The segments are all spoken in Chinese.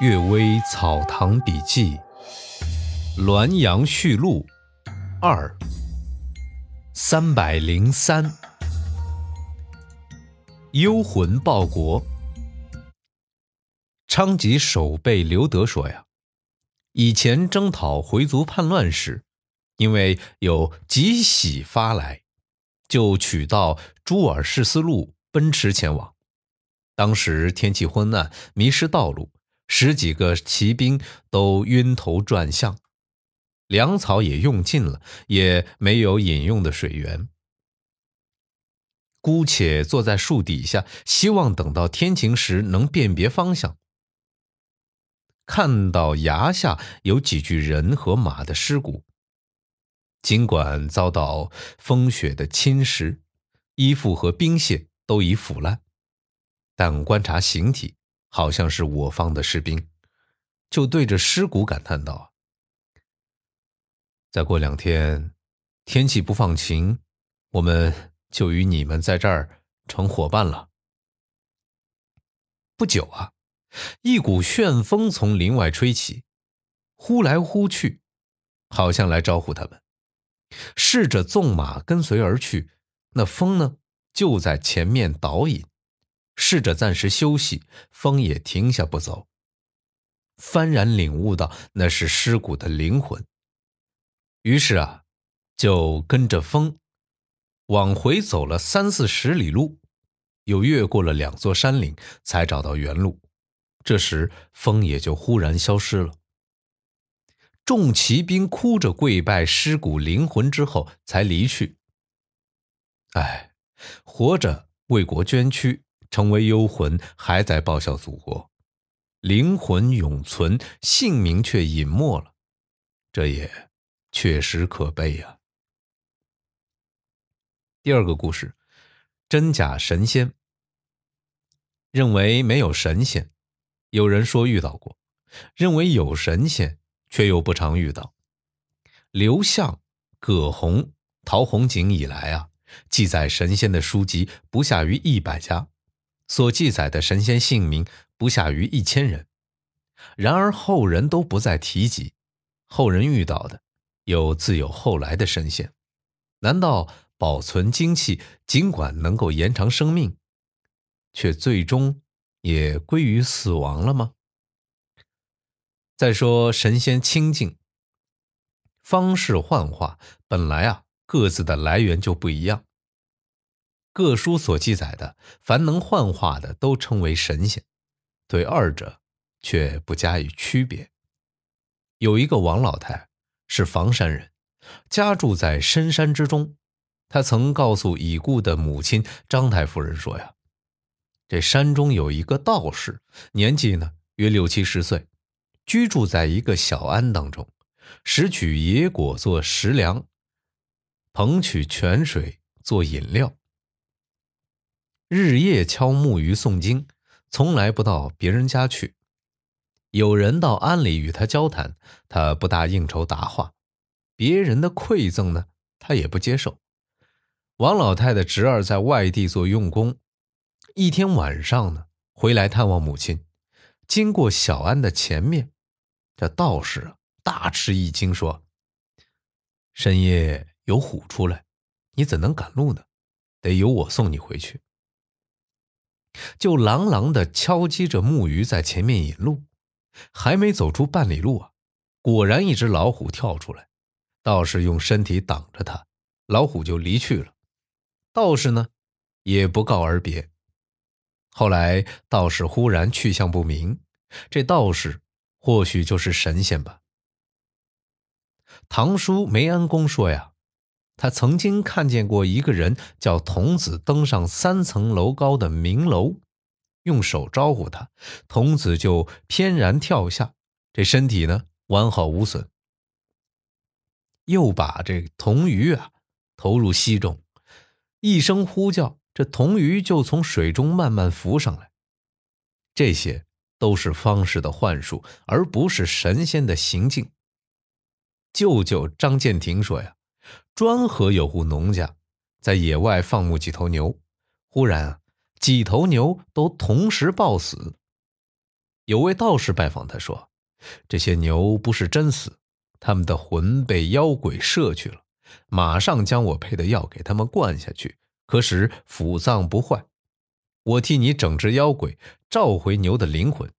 《岳微草堂笔记》《滦阳序录》二三百零三，幽魂报国。昌吉守备刘德说：“呀，以前征讨回族叛乱时，因为有吉喜发来，就取道朱尔士斯路奔驰前往。当时天气昏暗，迷失道路。”十几个骑兵都晕头转向，粮草也用尽了，也没有饮用的水源。姑且坐在树底下，希望等到天晴时能辨别方向。看到崖下有几具人和马的尸骨，尽管遭到风雪的侵蚀，衣服和兵械都已腐烂，但观察形体。好像是我方的士兵，就对着尸骨感叹道：“再过两天，天气不放晴，我们就与你们在这儿成伙伴了。”不久啊，一股旋风从林外吹起，呼来呼去，好像来招呼他们。试着纵马跟随而去，那风呢，就在前面导引。试着暂时休息，风也停下不走。幡然领悟到那是尸骨的灵魂，于是啊，就跟着风往回走了三四十里路，又越过了两座山岭，才找到原路。这时风也就忽然消失了。众骑兵哭着跪拜尸骨灵魂之后，才离去。哎，活着为国捐躯。成为幽魂，还在报效祖国，灵魂永存，姓名却隐没了，这也确实可悲呀。第二个故事，真假神仙。认为没有神仙，有人说遇到过；认为有神仙，却又不常遇到。刘向、葛洪、陶弘景以来啊，记载神仙的书籍不下于一百家。所记载的神仙姓名不下于一千人，然而后人都不再提及。后人遇到的，有自有后来的神仙。难道保存精气，尽管能够延长生命，却最终也归于死亡了吗？再说神仙清净方式幻化，本来啊，各自的来源就不一样。各书所记载的，凡能幻化的，都称为神仙，对二者却不加以区别。有一个王老太是房山人，家住在深山之中。他曾告诉已故的母亲张太夫人说：“呀，这山中有一个道士，年纪呢约六七十岁，居住在一个小庵当中，拾取野果做食粮，捧取泉水做饮料。”日夜敲木鱼诵经，从来不到别人家去。有人到庵里与他交谈，他不大应酬答话；别人的馈赠呢，他也不接受。王老太的侄儿在外地做用工，一天晚上呢，回来探望母亲，经过小庵的前面，这道士大吃一惊，说：“深夜有虎出来，你怎能赶路呢？得由我送你回去。”就朗朗的敲击着木鱼在前面引路，还没走出半里路啊，果然一只老虎跳出来，道士用身体挡着它，老虎就离去了。道士呢，也不告而别。后来道士忽然去向不明，这道士或许就是神仙吧。唐叔梅安公说呀。他曾经看见过一个人叫童子登上三层楼高的明楼，用手招呼他，童子就翩然跳下，这身体呢完好无损。又把这铜鱼啊投入溪中，一声呼叫，这铜鱼就从水中慢慢浮上来。这些都是方士的幻术，而不是神仙的行径。舅舅张建庭说呀。专河有户农家，在野外放牧几头牛，忽然啊，几头牛都同时暴死。有位道士拜访他说：“这些牛不是真死，他们的魂被妖鬼摄去了。马上将我配的药给他们灌下去，可使腑脏不坏。我替你整治妖鬼，召回牛的灵魂。”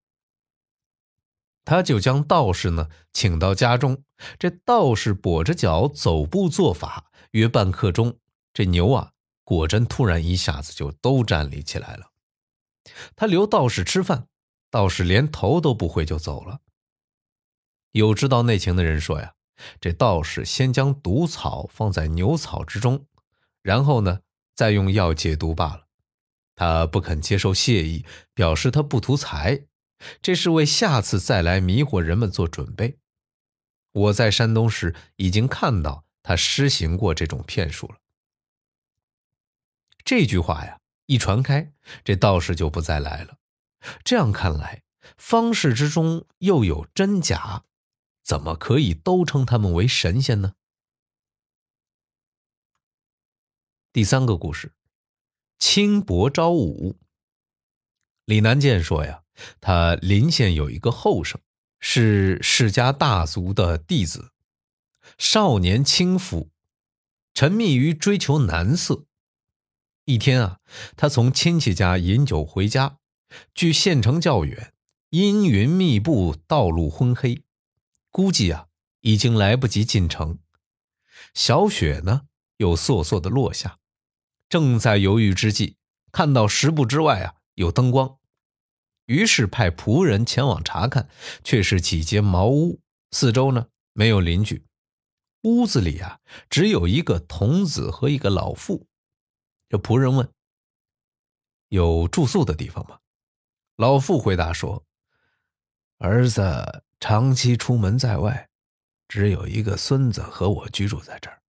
他就将道士呢请到家中，这道士跛着脚走步做法，约半刻钟，这牛啊果真突然一下子就都站立起来了。他留道士吃饭，道士连头都不回就走了。有知道内情的人说呀，这道士先将毒草放在牛草之中，然后呢再用药解毒罢了。他不肯接受谢意，表示他不图财。这是为下次再来迷惑人们做准备。我在山东时已经看到他施行过这种骗术了。这句话呀，一传开，这道士就不再来了。这样看来，方士之中又有真假，怎么可以都称他们为神仙呢？第三个故事，轻薄招武。李南建说呀。他临县有一个后生，是世家大族的弟子，少年轻浮，沉迷于追求男色。一天啊，他从亲戚家饮酒回家，距县城较远，阴云密布，道路昏黑，估计啊已经来不及进城。小雪呢又簌簌的落下，正在犹豫之际，看到十步之外啊有灯光。于是派仆人前往查看，却是几间茅屋，四周呢没有邻居。屋子里啊，只有一个童子和一个老妇。这仆人问：“有住宿的地方吗？”老妇回答说：“儿子长期出门在外，只有一个孙子和我居住在这儿，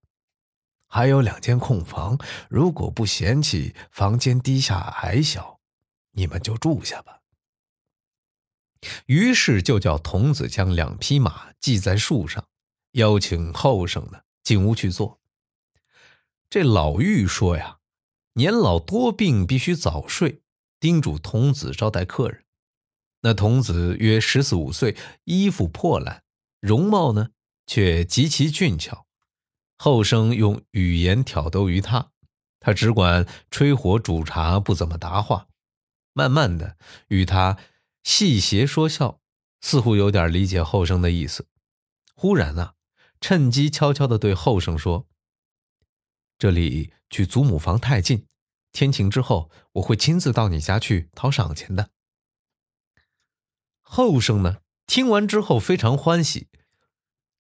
还有两间空房。如果不嫌弃房间低下矮小，你们就住下吧。”于是就叫童子将两匹马系在树上，邀请后生呢进屋去坐。这老妪说呀，年老多病，必须早睡，叮嘱童子招待客人。那童子约十四五岁，衣服破烂，容貌呢却极其俊俏。后生用语言挑逗于他，他只管吹火煮茶，不怎么答话。慢慢的与他。戏谑说笑，似乎有点理解后生的意思。忽然呢，趁机悄悄地对后生说：“这里距祖母房太近，天晴之后我会亲自到你家去讨赏钱的。”后生呢，听完之后非常欢喜，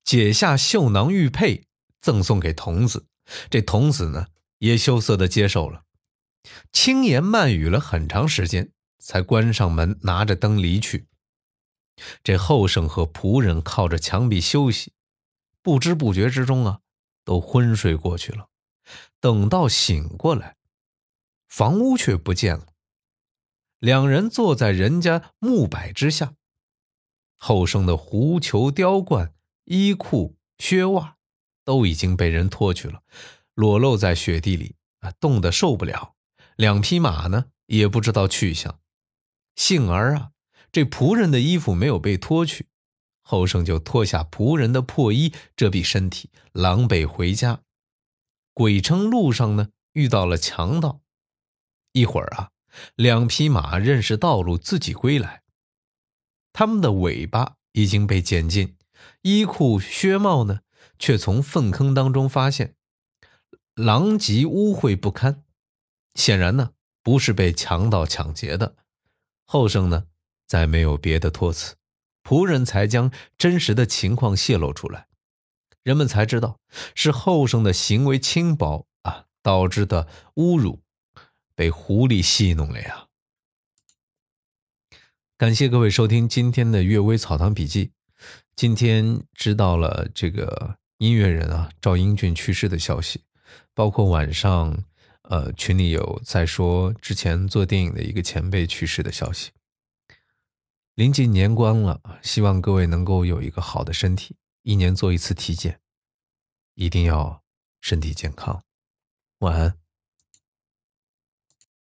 解下绣囊玉佩赠送给童子。这童子呢，也羞涩地接受了，轻言慢语了很长时间。才关上门，拿着灯离去。这后生和仆人靠着墙壁休息，不知不觉之中啊，都昏睡过去了。等到醒过来，房屋却不见了。两人坐在人家木柏之下，后生的狐裘、貂冠、衣裤、靴袜都已经被人脱去了，裸露在雪地里啊，冻得受不了。两匹马呢，也不知道去向。幸而啊，这仆人的衣服没有被脱去，后生就脱下仆人的破衣遮蔽身体，狼狈回家。鬼称路上呢遇到了强盗，一会儿啊，两匹马认识道路，自己归来。他们的尾巴已经被剪尽，衣裤靴帽呢却从粪坑当中发现，狼藉污秽不堪，显然呢不是被强盗抢劫的。后生呢，再没有别的托词，仆人才将真实的情况泄露出来，人们才知道是后生的行为轻薄啊导致的侮辱，被狐狸戏弄了呀。感谢各位收听今天的《阅微草堂笔记》，今天知道了这个音乐人啊赵英俊去世的消息，包括晚上。呃，群里有在说之前做电影的一个前辈去世的消息。临近年关了，希望各位能够有一个好的身体，一年做一次体检，一定要身体健康。晚安。